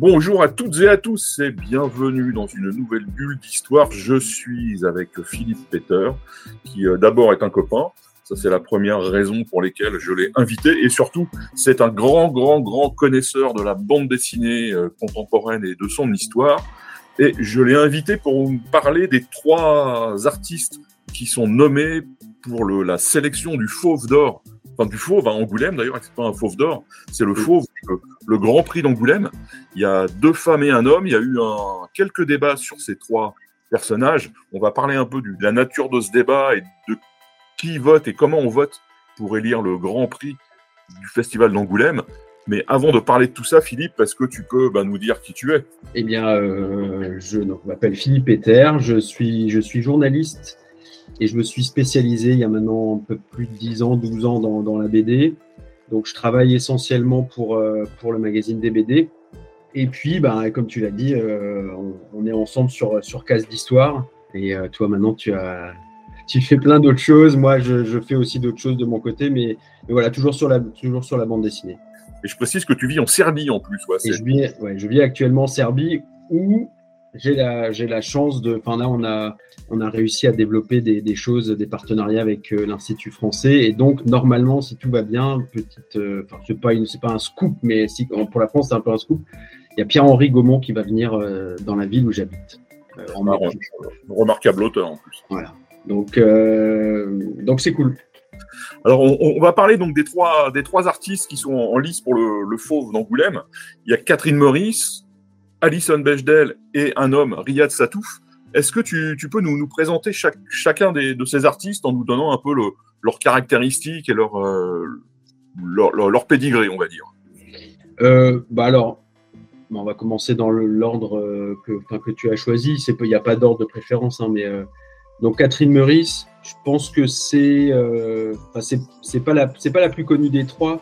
Bonjour à toutes et à tous et bienvenue dans une nouvelle bulle d'histoire. Je suis avec Philippe Peter, qui euh, d'abord est un copain. Ça, c'est la première raison pour laquelle je l'ai invité. Et surtout, c'est un grand, grand, grand connaisseur de la bande dessinée euh, contemporaine et de son histoire. Et je l'ai invité pour me parler des trois artistes qui sont nommés pour la sélection du Fauve d'Or enfin du fauve à Angoulême d'ailleurs, c'est pas un fauve d'or, c'est le fauve, le, Grand Prix d'Angoulême. Il y a deux femmes et un homme. Il y a eu un, quelques débats sur ces trois personnages. On va parler un peu de la nature de ce débat et de qui vote et comment on vote pour élire le Grand Prix du Festival d'Angoulême. Mais avant de parler de tout ça, Philippe, est-ce que tu peux bah, nous dire qui tu es? Eh bien, euh, je m'appelle Philippe Peter, je suis, je suis journaliste et je me suis spécialisé il y a maintenant un peu plus de 10 ans, 12 ans dans, dans la BD. Donc je travaille essentiellement pour, euh, pour le magazine des BD. Et puis, bah, comme tu l'as dit, euh, on, est ensemble sur, sur Case d'Histoire. Et euh, toi, maintenant, tu, as, tu fais plein d'autres choses. Moi, je, je fais aussi d'autres choses de mon côté. Mais, mais, voilà, toujours sur, la, toujours sur la bande dessinée. Et je précise que tu vis en Serbie en plus. Ouais, je, vis, ouais, je vis actuellement en Serbie où j'ai la, la chance de. Enfin, là, on a, on a réussi à développer des, des choses, des partenariats avec euh, l'Institut français. Et donc, normalement, si tout va bien, petite. Euh, enfin, c'est pas, pas un scoop, mais si, pour la France, c'est un peu un scoop. Il y a Pierre-Henri Gaumont qui va venir euh, dans la ville où j'habite. en marrant, remarquable auteur en plus. Voilà. Donc, donc c'est cool. Alors, on, on, va parler donc des trois, des trois artistes qui sont en lice pour le, le Fauve d'Angoulême. Il y a Catherine Maurice, Alison Bechdel et un homme, Riyad Satouf. Est-ce que tu, peux nous, présenter chacun des, de ces artistes en nous donnant un peu le, leurs caractéristiques et leur, euh, leur, leur, on va dire? Euh, bah alors, on va commencer dans l'ordre euh, que, que tu as choisi. Il n'y a pas d'ordre de préférence, hein, mais euh, donc Catherine Meurice, je pense que c'est, c'est pas la, pas la plus connue des trois,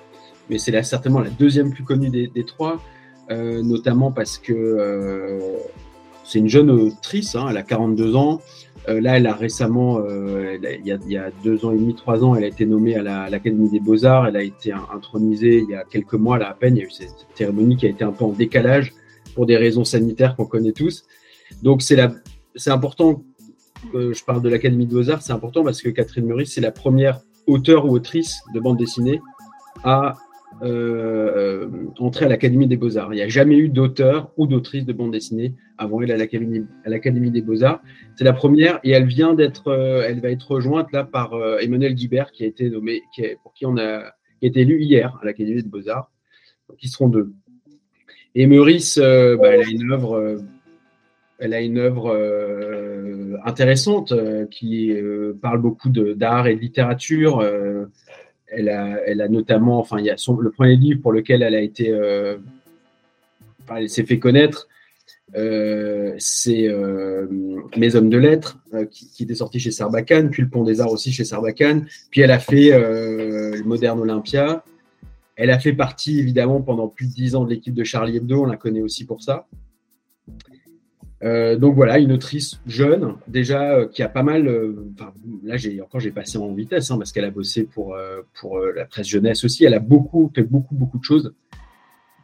mais c'est certainement la deuxième plus connue des, des trois. Euh, notamment parce que euh, c'est une jeune autrice, hein, elle a 42 ans. Euh, là, elle a récemment, il y a, deux ans et demi, trois ans, elle a été nommée à l'Académie des Beaux-Arts. Elle a été intronisée il y a quelques mois, à peine. Il y a eu cette, cérémonie qui a été un peu en décalage pour des raisons sanitaires qu'on connaît tous. Donc, c'est important je parle de l'Académie des Beaux-Arts. C'est important parce que Catherine Meurice, c'est la première auteure ou autrice de bande dessinée à euh, entrer à l'Académie des Beaux-Arts. Il n'y a jamais eu d'auteur ou d'autrice de bande dessinée avant elle à l'Académie des Beaux-Arts. C'est la première et elle vient d'être, euh, elle va être rejointe là par euh, Emmanuel Guibert qui a été nommé, qui pour qui on a, été élu hier à l'Académie des Beaux-Arts. Donc ils seront deux. Et Meurice, euh, bah, elle a une œuvre, euh, elle a une œuvre euh, intéressante qui parle beaucoup d'art et de littérature elle a, notamment, enfin, y a son, le premier livre pour lequel elle a été, euh, elle s'est fait connaître, euh, c'est euh, Mes hommes de lettres, qui, qui, était sorti chez Sarbacane, puis Le Pont des Arts aussi chez Sarbacane, puis elle a fait le Moderne Olympia. Elle a fait partie, évidemment, pendant plus de dix ans de l'équipe de Charlie Hebdo, on la connaît aussi pour ça. Euh, donc voilà, une autrice jeune, déjà euh, qui a pas mal. Euh, là, j'ai encore j'ai passé en vitesse hein, parce qu'elle a bossé pour euh, pour la presse jeunesse aussi. Elle a beaucoup fait beaucoup beaucoup de choses.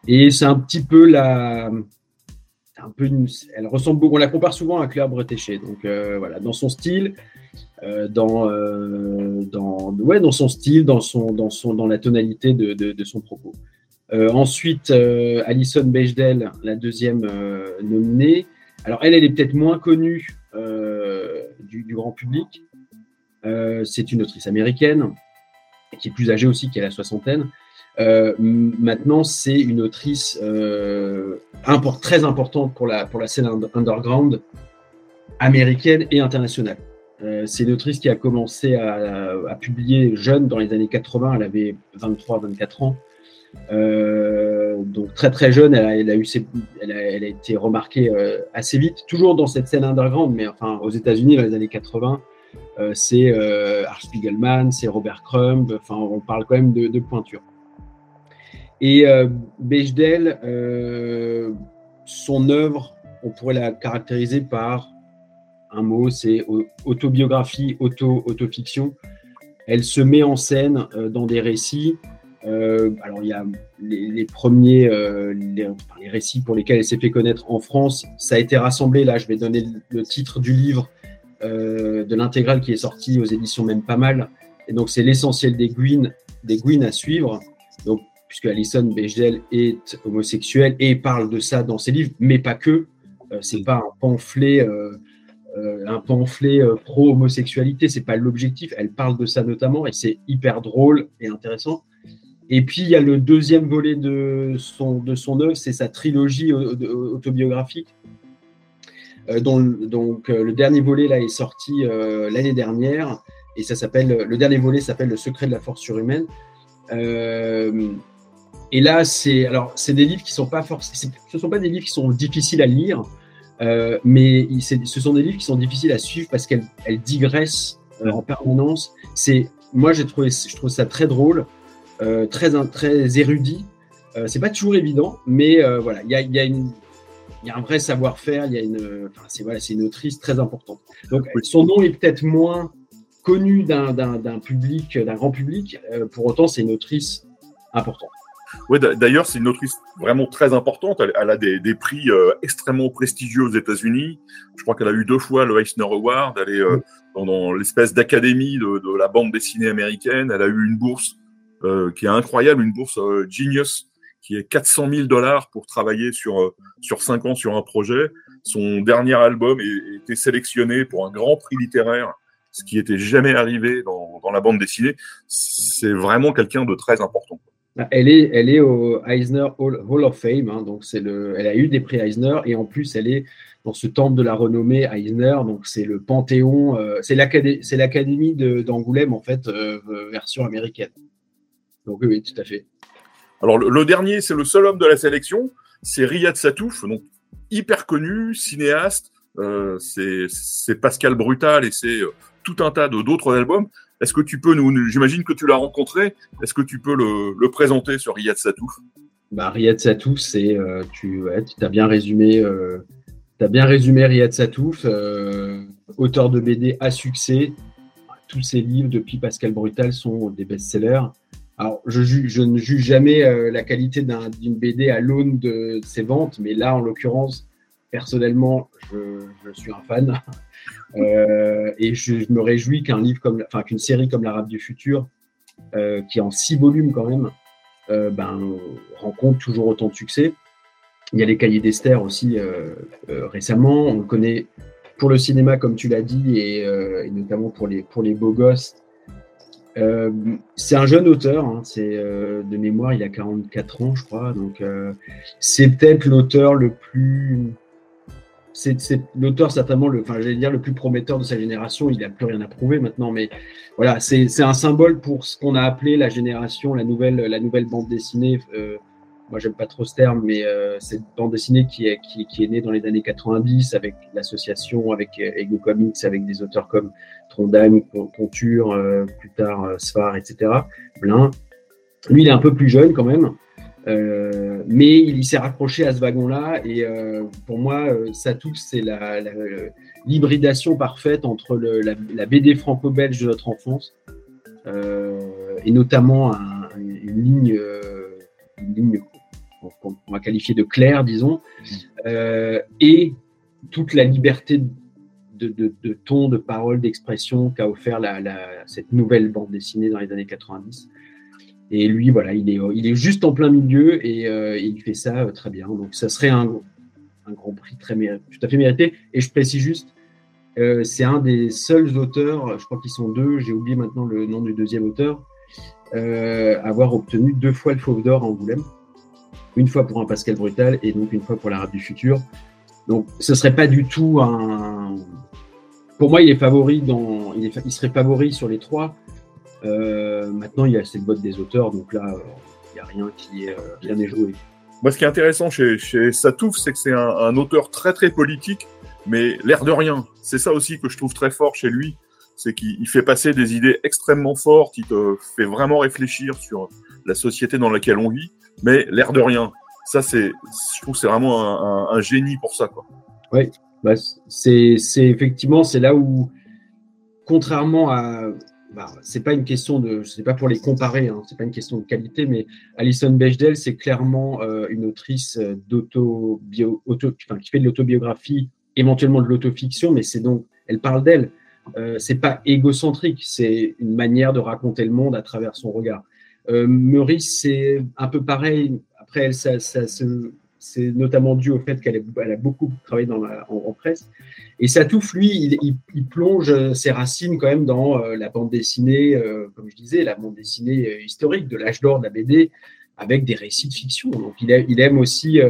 Et c'est un petit peu la, un peu une, elle ressemble beaucoup. On la compare souvent à Claire Bretéché. Donc voilà, dans son style, dans dans ouais, dans son style, dans son dans son dans la tonalité de, de, de son propos. ensuite, Alison Bechdel, la deuxième nominée. Alors, elle, elle est peut-être moins connue euh, du, grand public. Euh, c'est une autrice américaine qui est plus âgée aussi, qui a la soixantaine. Euh, maintenant, c'est une autrice très importante pour la, scène underground américaine et internationale. C'est une autrice qui a commencé à, publier jeune dans les années 80. Elle avait 23-24 ans. Donc très très jeune, elle a, eu elle, a, été remarquée assez vite, toujours dans cette scène underground, mais enfin aux États-Unis dans les années 80, c'est Art Spiegelman, c'est Robert Crumb, enfin on parle quand même de, de pointure. Et Bechdel, son œuvre, on pourrait la caractériser par un mot, c'est autobiographie, auto, autofiction. Elle se met en scène euh, dans des récits. Euh, alors, il y a les, premiers, euh, les, récits pour lesquels elle s'est fait connaître en France. Ça a été rassemblé, là, je vais donner le titre du livre de l'intégrale qui est sorti aux éditions Même Pas Mal. Et donc, c'est l'essentiel des Gwyn, à suivre. Donc, puisque Alison Bechdel est homosexuelle et parle de ça dans ses livres, mais pas que. c'est pas un pamphlet euh, un pamphlet euh, pro-homosexualité, c'est pas l'objectif. Elle parle de ça notamment et c'est hyper drôle et intéressant. Et puis il y a le deuxième volet de son, de son œuvre, c'est sa trilogie autobiographique. Euh, donc le dernier volet là est sorti l'année dernière et ça s'appelle le dernier volet s'appelle Le secret de la force surhumaine. et là c'est alors c'est des livres qui sont pas forcément ce sont pas des livres qui sont difficiles à lire euh, mais ce sont des livres qui sont difficiles à suivre parce qu'elles digressent euh, en permanence. C'est, moi, j'ai trouvé, je trouve ça très drôle, euh, très, très érudit. c'est pas toujours évident, mais voilà, il y a, y, a y a, un vrai savoir-faire. Il y a une, c'est voilà, c'est une autrice très importante. Donc, son nom est peut-être moins connu d'un public, d'un grand public. pour autant, c'est une autrice importante. Ouais, d'ailleurs, c'est une autrice vraiment très importante. Elle, a des, des prix euh, extrêmement prestigieux aux États-Unis. Je crois qu'elle a eu deux fois le Eisner Award. Elle est euh, dans, l'espèce d'académie de, de, la bande dessinée américaine. Elle a eu une bourse euh, qui est incroyable, une bourse Genius, qui est 400 000 dollars pour travailler sur sur cinq ans sur un projet. Son dernier album a été sélectionné pour un grand prix littéraire, ce qui était jamais arrivé dans, dans la bande dessinée. C'est vraiment quelqu'un de très important. Bah, elle est, elle est au Eisner Hall, of Fame, hein, donc c'est le, elle a eu des prix Eisner et en plus elle est dans ce temple de la renommée Eisner, donc c'est le panthéon, euh, c'est l'académie d'Angoulême en fait, euh, version américaine. Donc oui, tout à fait. Alors le, dernier, c'est le seul homme de la sélection, c'est Riyad Satouf, donc hyper connu, cinéaste, euh, c'est Pascal Brutal et c'est tout un tas d'autres albums. Est-ce que tu peux nous, j'imagine que tu l'as rencontré, est-ce que tu peux le, présenter sur Riyad Satouf? Bah, Riyad Satouf, c'est, euh, tu as bien résumé, euh, as bien résumé Riyad Satouf, euh, auteur de BD à succès. Tous ses livres depuis Pascal Brutal sont des best-sellers. Alors, je, ne juge jamais la qualité d'une BD à l'aune de ses ventes, mais là, en l'occurrence, personnellement, je, suis un fan. Euh, et je, me réjouis qu'un livre comme, enfin qu'une série comme l'Arabe du futur, euh, qui est en six volumes quand même, euh, ben, rencontre toujours autant de succès. Il y a les Cahiers d'Esther aussi récemment. On le connaît pour le cinéma, comme tu l'as dit, et, notamment pour les, pour les beaux gosses. C'est un jeune auteur, hein, c'est de mémoire, il a 44 ans, je crois. Donc, c'est peut-être l'auteur le plus c'est l'auteur certainement le, enfin, dire le plus prometteur de sa génération. Il n'a plus rien à prouver maintenant, mais voilà, c'est un symbole pour ce qu'on a appelé la génération, la nouvelle, la nouvelle bande dessinée. Euh, moi, j'aime pas trop ce terme, mais euh, cette bande dessinée qui est, qui, qui, est née dans les années 90 avec l'association, avec Ego Comics, avec des auteurs comme Trondheim, Conture, euh, plus tard euh, Sfar, etc. Plein. Lui, il est un peu plus jeune quand même. Euh, mais il, s'est raccroché à ce wagon-là et euh, pour moi, euh, Satouf, c'est l'hybridation parfaite entre la, BD franco-belge de notre enfance et notamment une ligne, qu'on va qualifier de claire, disons, et toute la liberté de, ton, de parole, d'expression qu'a offert cette nouvelle bande dessinée dans les années 90. Et lui, voilà, il est, il juste en plein milieu et euh, il fait ça euh, très bien. Donc, ça serait un, grand prix très tout à fait mérité. Et je précise juste, euh, c'est un des seuls auteurs, je crois qu'ils sont deux, j'ai oublié maintenant le nom du deuxième auteur, avoir obtenu deux fois le Fauve d'Or à Angoulême. Une fois pour un Pascal Brutal et donc une fois pour l'Arabe du futur. Donc, ce serait pas du tout un. Pour moi, il est favori dans. Il, serait favori sur les trois, euh, maintenant, il y a cette botte des auteurs, donc là, il n'y a rien qui est, euh, rien n'est joué. Moi, ce qui est intéressant chez, Satouf, c'est que c'est un, auteur très très politique, mais l'air de rien. C'est ça aussi que je trouve très fort chez lui, c'est qu'il fait passer des idées extrêmement fortes, il te fait vraiment réfléchir sur la société dans laquelle on vit, mais l'air de rien. Ça, c'est, je trouve, c'est vraiment un, génie pour ça. Oui, bah, c'est, effectivement, c'est là où, contrairement à, bah, c'est pas une question de, c'est pas pour les comparer, hein, c'est pas une question de qualité, mais Alison Bechdel, c'est clairement euh, une autrice d'auto, bio, auto, enfin, qui fait de l'autobiographie, éventuellement de l'autofiction, mais c'est donc, elle parle d'elle. Euh, c'est pas égocentrique, c'est une manière de raconter le monde à travers son regard. Euh, Meurice, c'est un peu pareil. Après, c'est notamment dû au fait qu'elle a, beaucoup travaillé dans la, en, en, presse. Et Satouf, lui, il, plonge ses racines quand même dans euh, la bande dessinée, euh, comme je disais, la bande dessinée historique de l'âge d'or de la BD, avec des récits de fiction. Donc, il, aime aussi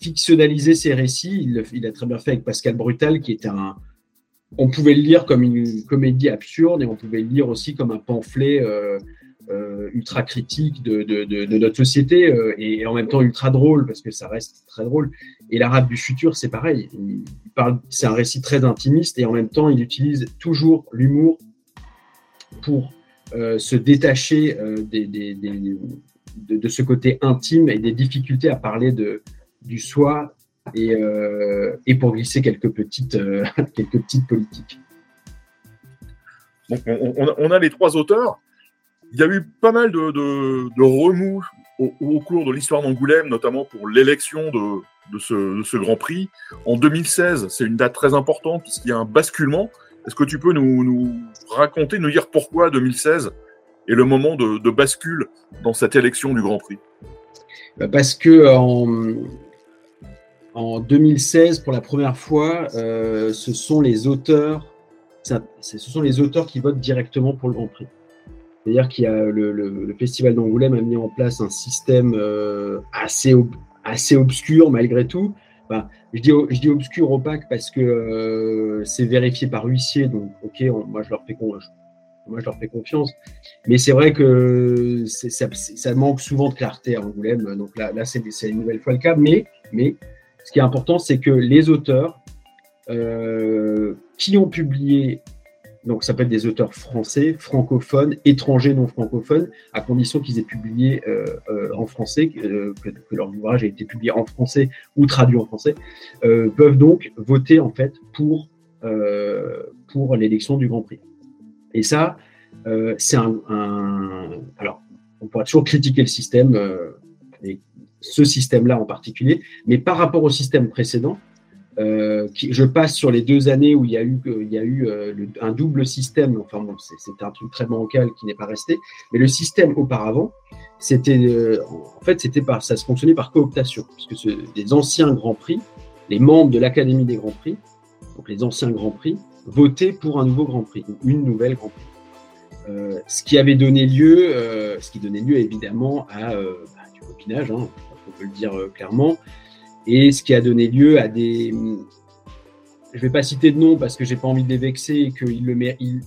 fictionnaliser ses récits. Il, il, a très bien fait avec Pascal Brutal, qui était un. On pouvait le lire comme une comédie absurde et on pouvait le lire aussi comme un pamphlet ultra critique de, notre société euh, et, en même temps ultra drôle parce que ça reste très drôle. Et l'arabe du futur, c'est pareil. C'est un récit très intimiste et en même temps, il utilise toujours l'humour pour euh, se détacher euh, de, ce côté intime et des difficultés à parler de, du soi et, euh, pour glisser quelques petites, euh, quelques petites politiques. On, a les trois auteurs il y a eu pas mal de, remous au, cours de l'histoire d'Angoulême, notamment pour l'élection de, ce, Grand Prix. En 2016, c'est une date très importante puisqu'il y a un basculement. Est-ce que tu peux nous, raconter, nous dire pourquoi 2016 est le moment de, bascule dans cette élection du Grand Prix? Bah, Parce que en, en 2016, pour la première fois, euh, ce sont les auteurs, ce sont les auteurs qui votent directement pour le Grand Prix. C'est-à-dire qu'il y a le, Festival d'Angoulême a mis en place un système euh, assez, assez obscur malgré tout. Je, dis, je dis obscur, opaque, parce que euh, c'est vérifié par huissier, donc ok, moi, je leur fais con, moi je leur fais confiance. Mais c'est vrai que ça, ça, manque souvent de clarté à Angoulême, donc là, là c'est une nouvelle fois le cas. Mais, mais ce qui est important, c'est que les auteurs euh, qui ont publié donc, ça peut être des auteurs français, francophones, étrangers non francophones, à condition qu'ils aient publié euh, euh, en français, euh, que, leur ouvrage ait été publié en français ou traduit en français, peuvent donc voter en fait pour, pour l'élection du Grand Prix. Et ça, c'est un, un, Alors, on pourra toujours critiquer le système, et ce système-là en particulier, mais par rapport au système précédent, euh, je passe sur les deux années où il y a eu, euh, le, un double système. Enfin c'était un truc très bancal qui n'est pas resté. Mais le système auparavant, c'était, euh, en fait, c'était ça se fonctionnait par cooptation, puisque ce, les anciens grands prix, les membres de l'Académie des grands prix, donc les anciens grands prix, votaient pour un nouveau grand prix, une nouvelle grand prix. Euh, ce qui avait donné lieu, ce qui donnait lieu évidemment à bah, du copinage, hein, on peut le dire clairement, et ce qui a donné lieu à des. Je ne vais pas citer de nom parce que j'ai pas envie de les vexer et qu'il le il,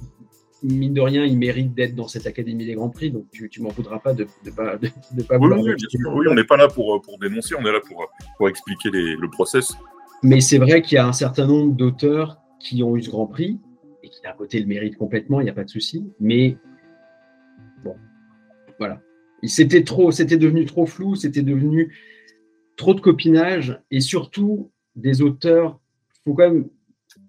mine de rien, il mérite d'être dans cette Académie des Grands Prix, donc tu, tu m'en voudras pas de ne pas, de, de pas oui, oui, oui, on n'est pas là pour, pour dénoncer, on est là pour, pour expliquer les, le process. Mais c'est vrai qu'il y a un certain nombre d'auteurs qui ont eu ce Grand Prix et qui d'un côté le méritent complètement, il n'y a pas de souci, mais bon, voilà. C'était trop, c'était devenu trop flou, c'était devenu trop de copinage et surtout des auteurs. Il faut quand même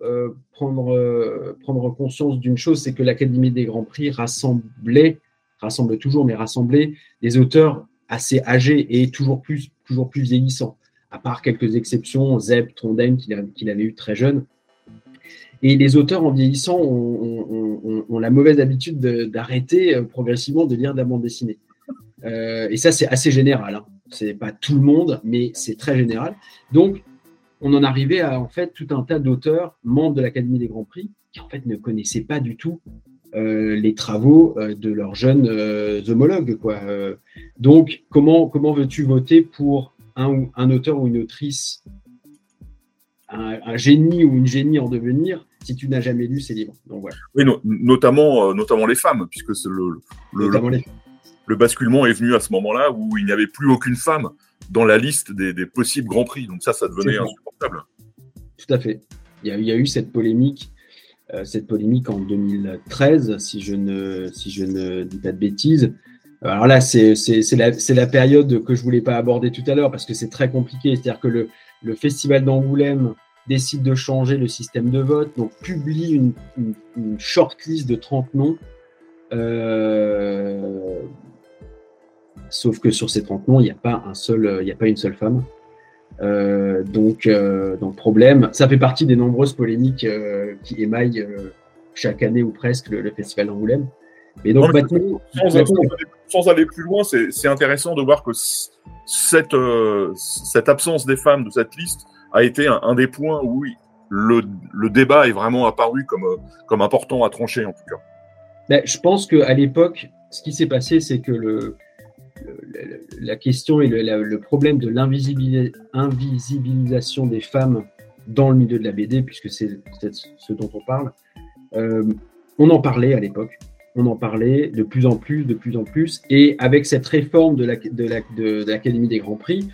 euh, prendre, euh, prendre conscience d'une chose, c'est que l'Académie des Grands Prix rassemblait, rassemble toujours, mais rassemblait des auteurs assez âgés et toujours plus, toujours plus vieillissants, à part quelques exceptions, Zeb, Trondheim, qu'il qu avait eu très jeune. Et les auteurs en vieillissant ont, la mauvaise habitude d'arrêter euh, progressivement de lire de la bande dessinée. Et ça, c'est assez général. Hein c'est pas tout le monde, mais c'est très général. Donc, on en arrivait à en fait tout un tas d'auteurs membres de l'Académie des Grands Prix qui en fait ne connaissaient pas du tout euh, les travaux euh, de leurs jeunes euh, homologues. Quoi. Donc, comment, comment veux-tu voter pour un, un auteur ou une autrice, un, un, génie ou une génie en devenir, si tu n'as jamais lu ces livres? Donc, voilà. Oui, no notamment, notamment les femmes, puisque c'est le, le, le, le basculement est venu à ce moment-là où il n'y avait plus aucune femme dans la liste des, possibles grands prix. Donc ça, ça devenait insupportable. Tout à fait. Il y a, eu cette polémique, euh, cette polémique en 2013, si je ne, si je ne dis pas de bêtises. Alors là, c'est la, la, période que je voulais pas aborder tout à l'heure parce que c'est très compliqué. C'est-à-dire que le, le festival d'Angoulême décide de changer le système de vote, donc publie une, une, shortlist de 30 noms. Euh, sauf que sur ces 30 noms, il n'y a pas un seul, il n'y a pas une seule femme. Euh, donc, euh, donc, problème. Ça fait partie des nombreuses polémiques qui émaillent chaque année ou presque le, festival d'Angoulême. Mais donc, sans, aller plus loin, c'est intéressant de voir que cette, cette absence des femmes de cette liste a été un, des points où le, le, débat est vraiment apparu comme, comme important à trancher, en tout cas. Ben, je pense qu'à l'époque, ce qui s'est passé, c'est que le, la question et le, problème de l'invisibilisation des femmes dans le milieu de la BD, puisque c'est ce dont on parle, euh, on en parlait à l'époque. On en parlait de plus en plus, de plus en plus. Et avec cette réforme de l'Académie de des Grands Prix,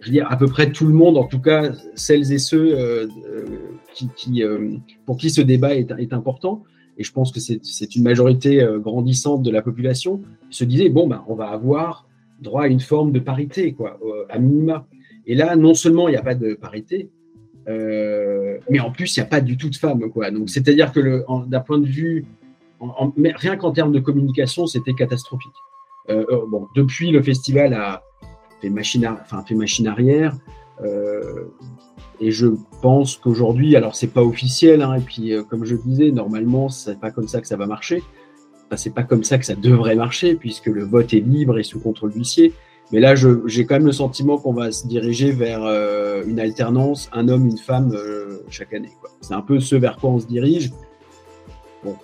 je veux dire, à peu près tout le monde, en tout cas celles et ceux euh, euh, pour qui ce débat est important, et je pense que c'est une majorité euh, grandissante de la population, se disait bon, ben, on va avoir droit à une forme de parité, quoi, à minima. Et là, non seulement il n'y a pas de parité, euh, mais en plus, il n'y a pas du tout de femmes. C'est-à-dire que d'un point de vue, rien qu'en termes de communication, c'était catastrophique. Euh, bon, depuis, le festival a fait machine, fait machine arrière. Et je pense qu'aujourd'hui, alors c'est pas officiel, hein, et puis euh, comme je disais, normalement c'est pas comme ça que ça va marcher. Enfin, c'est pas comme ça que ça devrait marcher puisque le vote est libre et sous contrôle d'huissier. Mais là, j'ai quand même le sentiment qu'on va se diriger vers euh, une alternance, un homme, une femme euh, chaque année. C'est un peu ce vers quoi on se dirige. Bon,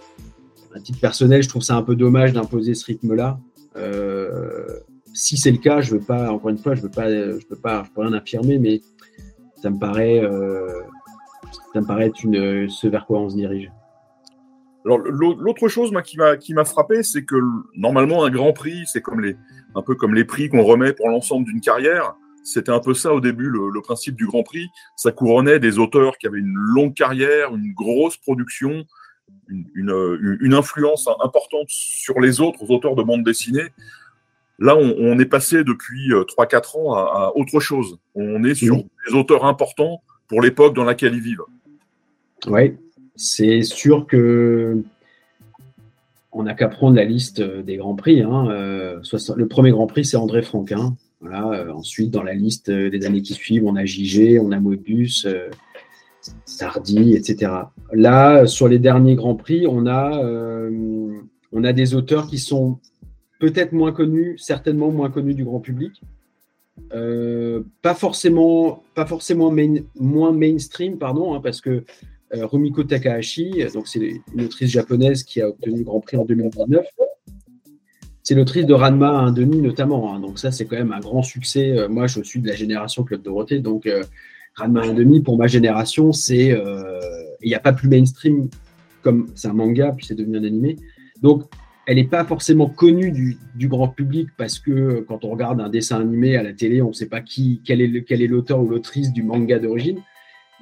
à titre personnel, je trouve ça un peu dommage d'imposer ce rythme-là. si c'est le cas, je veux pas, encore une fois, je veux pas, je peux pas, je peux rien affirmer, mais ça me paraît, euh, ça me paraît être ce vers quoi on se dirige. Alors l'autre chose qui m'a frappé, c'est que normalement un Grand Prix, c'est comme les un peu comme les prix qu'on remet pour l'ensemble d'une carrière. C'était un peu ça au début le, principe du Grand Prix. Ça couronnait des auteurs qui avaient une longue carrière, une grosse production, une, une influence importante sur les autres auteurs de bande dessinée. Là, on, est passé depuis 3-4 euh, ans à, autre chose. On est sur des auteurs importants pour l'époque dans laquelle ils vivent. Oui, c'est sûr que on n'a qu'à prendre la liste des grands prix. Hein. Euh, le premier grand prix, c'est André Franquin. Euh, ensuite, dans la liste des années qui suivent, on a JG, on a Moebius, Sardi, etc. Là, sur les derniers grands prix, on a, on a des auteurs qui sont peut-être moins connu, certainement moins connu du grand public. Euh, pas forcément, pas forcément moins mainstream, pardon, hein, parce que euh, Rumiko Takahashi, donc c'est une autrice japonaise qui a obtenu le Grand Prix en 2019. C'est l'autrice de Ranma à un demi notamment, hein. donc ça c'est quand même un grand succès. Euh, moi je suis de la génération Club Dorothée, donc Ranma à un demi pour ma génération, c'est il n'y a pas plus mainstream comme c'est un manga puis c'est devenu un animé. Donc elle n'est pas forcément connue du, grand public parce que quand on regarde un dessin animé à la télé, on ne sait pas qui, quel est l'auteur ou l'autrice du manga d'origine,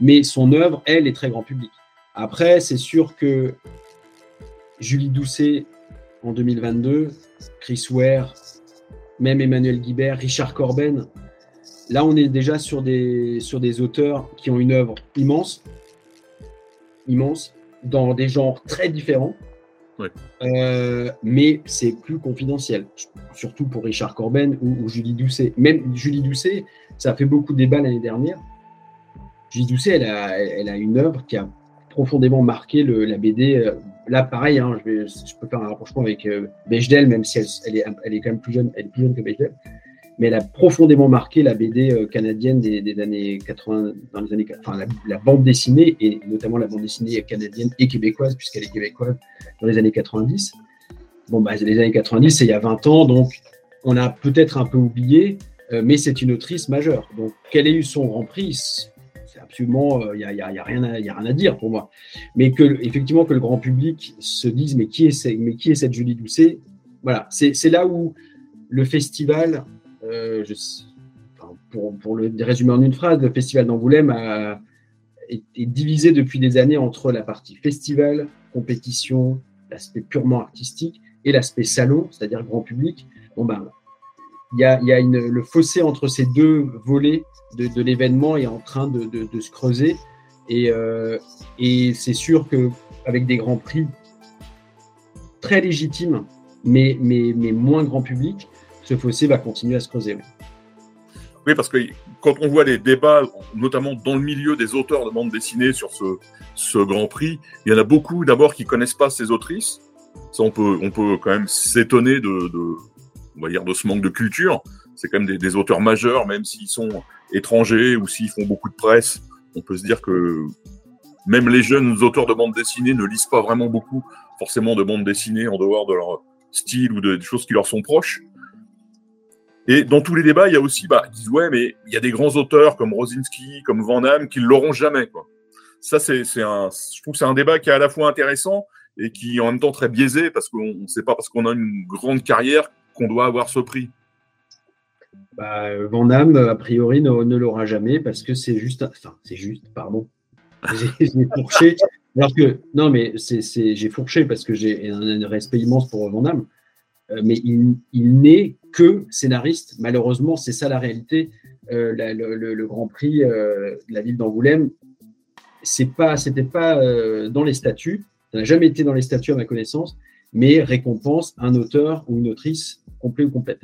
mais son œuvre, elle, est très grand public. Après, c'est sûr que Julie Doucet en 2022, Chris Ware, même Emmanuel Guibert, Richard Corben, là, on est déjà sur des, sur des auteurs qui ont une œuvre immense, immense, dans des genres très différents euh, mais c'est plus confidentiel, surtout pour Richard Corben ou, Julie Doucet. Même Julie Doucet, ça a fait beaucoup de débats l'année dernière. Julie Doucet, elle a, une œuvre qui a profondément marqué la BD. Euh, là, pareil, hein, je, peux faire un rapprochement avec euh, Bechdel, même si elle, elle, est, elle, est, quand même plus jeune, elle est plus jeune que Bechdel mais elle a profondément marqué la BD euh, canadienne des, années 80, dans les années, enfin la, bande dessinée et notamment la bande dessinée canadienne et québécoise puisqu'elle est québécoise dans les années 90. Bon, bah, les années 90, c'est il y a 20 ans, donc on a peut-être un peu oublié, euh, mais c'est une autrice majeure. Donc, qu'elle ait eu son Grand Prix, c'est absolument, il euh, n'y a, a, à, a rien à dire pour moi. Mais que, effectivement, que le grand public se dise, mais qui est, mais qui est cette Julie Doucet? Voilà, c'est là où le festival euh, pour, pour, le résumer en une phrase, le Festival d'Angoulême est, est, divisé depuis des années entre la partie festival, compétition, l'aspect purement artistique et l'aspect salon, c'est-à-dire grand public. Bon ben, il y a, a le fossé entre ces deux volets de, l'événement est en train de, se creuser. Et, euh, c'est sûr qu'avec des grands prix très légitimes, mais moins grand public, ce fossé va continuer à se creuser. Oui, parce que quand on voit les débats, notamment dans le milieu des auteurs de bande dessinée sur ce, ce Grand Prix, il y en a beaucoup d'abord qui connaissent pas ces autrices. Ça, on peut, on peut quand même s'étonner de, de, on va dire, de ce manque de culture. C'est quand même des, auteurs majeurs, même s'ils sont étrangers ou s'ils font beaucoup de presse. On peut se dire que même les jeunes auteurs de bande dessinée ne lisent pas vraiment beaucoup, forcément, de bande dessinée en dehors de leur style ou de, des choses qui leur sont proches. Et dans tous les débats, il y a aussi, bah, ils disent, ouais, mais il y a des grands auteurs comme Rosinski, comme Van Damme, qui l'auront jamais, quoi. Ça, c'est, un, je trouve que c'est un débat qui est à la fois intéressant et qui est en même temps très biaisé parce qu'on ne sait pas parce qu'on a une grande carrière qu'on doit avoir ce prix. Bah, Van Damme, a priori, ne, ne l'aura jamais parce que c'est juste, enfin, c'est juste, pardon. J'ai fourché. Alors que, non, mais j'ai fourché parce que j'ai un respect immense pour Van Damme. Euh, mais il, n'est que scénariste. Malheureusement, c'est ça la réalité. Euh, le, Grand Prix euh, de la ville d'Angoulême, c'est pas, pas dans les statuts. Ça n'a jamais été dans les statuts à ma connaissance, mais récompense un auteur ou une autrice complet ou complète.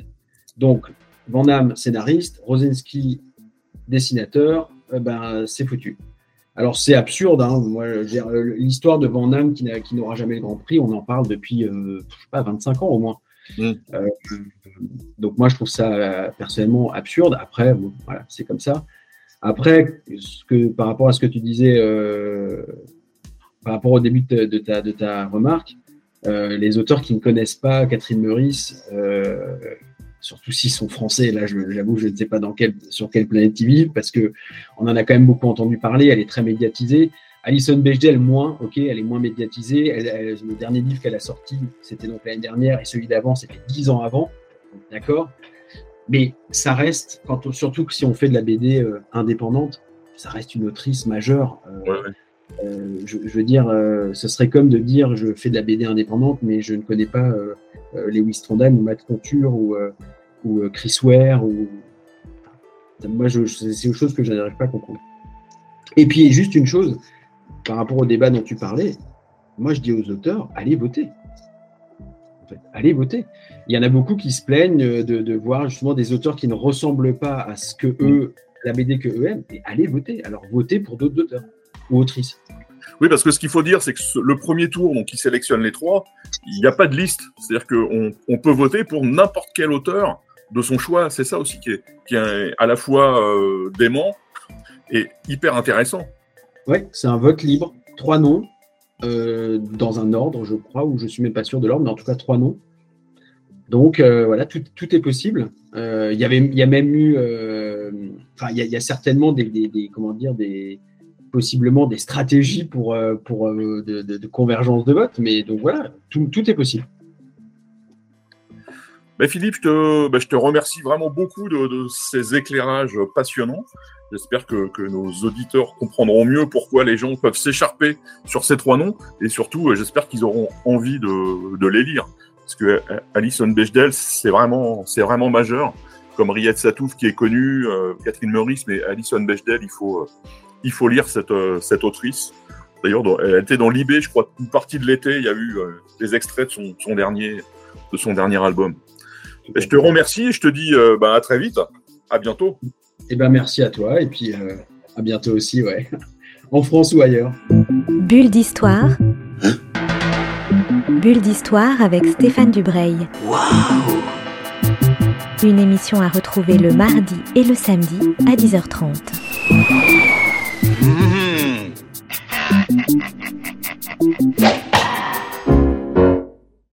Donc, Van Damme, scénariste, Rosinski, dessinateur, ben, c'est foutu. Alors, c'est absurde. Hein. L'histoire de Van Damme qui n'aura jamais le Grand Prix, on en parle depuis, euh, je sais pas, 25 ans au moins. Mmh. Euh, donc moi, je trouve ça euh, personnellement absurde. Après, bon, voilà, c'est comme ça. Après, ce que, par rapport à ce que tu disais, euh, par rapport au début de, ta, de ta, remarque, les auteurs qui ne connaissent pas Catherine Meurice, surtout s'ils sont français, là j'avoue, je ne sais pas dans quel, sur quelle planète ils vivent, parce que on en a quand même beaucoup entendu parler, elle est très médiatisée. Alison Bechdel, moins, ok, elle est moins médiatisée. Elle, elle, le dernier livre qu'elle a sorti, c'était donc l'année dernière, et celui d'avant, c'était dix ans avant. D'accord? Mais ça reste, quand surtout que si on fait de la BD euh, indépendante, ça reste une autrice majeure. Euh, ouais, ouais. Euh, je, je, veux dire, ce serait comme de dire je fais de la BD indépendante, mais je ne connais pas Lewis Trondheim ou Matt Conture ou, ou Chris Ware. Ou... Moi, c'est une chose que je n'arrive pas à comprendre. Et puis, juste une chose, par rapport au débat dont tu parlais, moi je dis aux auteurs, allez voter. En fait, allez voter. Il y en a beaucoup qui se plaignent de, voir justement des auteurs qui ne ressemblent pas à ce que eux, la BD que eux aiment, et allez voter. Alors votez pour d'autres auteurs ou autrices. Oui, parce que ce qu'il faut dire, c'est que le premier tour, donc qui sélectionne les trois, il n'y a pas de liste. C'est-à-dire qu'on on peut voter pour n'importe quel auteur de son choix. C'est ça aussi qui est, qui est à la fois euh, dément et hyper intéressant. Oui, c'est un vote libre. Trois noms, euh, dans un ordre, je crois, ou je suis même pas sûr de l'ordre, mais en tout cas trois noms. Donc euh, voilà, tout, est possible. Euh, il y a même eu, enfin, il y, a certainement des, des, comment dire, des possiblement des stratégies pour, de, convergence de vote, mais donc voilà, tout est possible. Ben Philippe, je te, ben je te, remercie vraiment beaucoup de, de ces éclairages passionnants. J'espère que, que, nos auditeurs comprendront mieux pourquoi les gens peuvent s'écharper sur ces trois noms et surtout, j'espère qu'ils auront envie de, de, les lire. Parce que Alison Bechdel, c'est vraiment, c'est vraiment majeur. Comme Riyad Satouf qui est connu, euh, Catherine Meurice, mais Alison Bechdel, il faut, euh, il faut lire cette, euh, cette autrice. D'ailleurs, elle était dans l'IB, je crois, une partie de l'été, il y a eu euh, des extraits de son, son, dernier, de son dernier album. Je te remercie, et je te dis euh, bah, à très vite, à bientôt. Eh ben, merci à toi, et puis euh, à bientôt aussi, ouais. en France ou ailleurs. Bulle d'histoire. Bulle d'histoire avec Stéphane Dubreuil. Waouh Une émission à retrouver le mardi et le samedi à 10h30.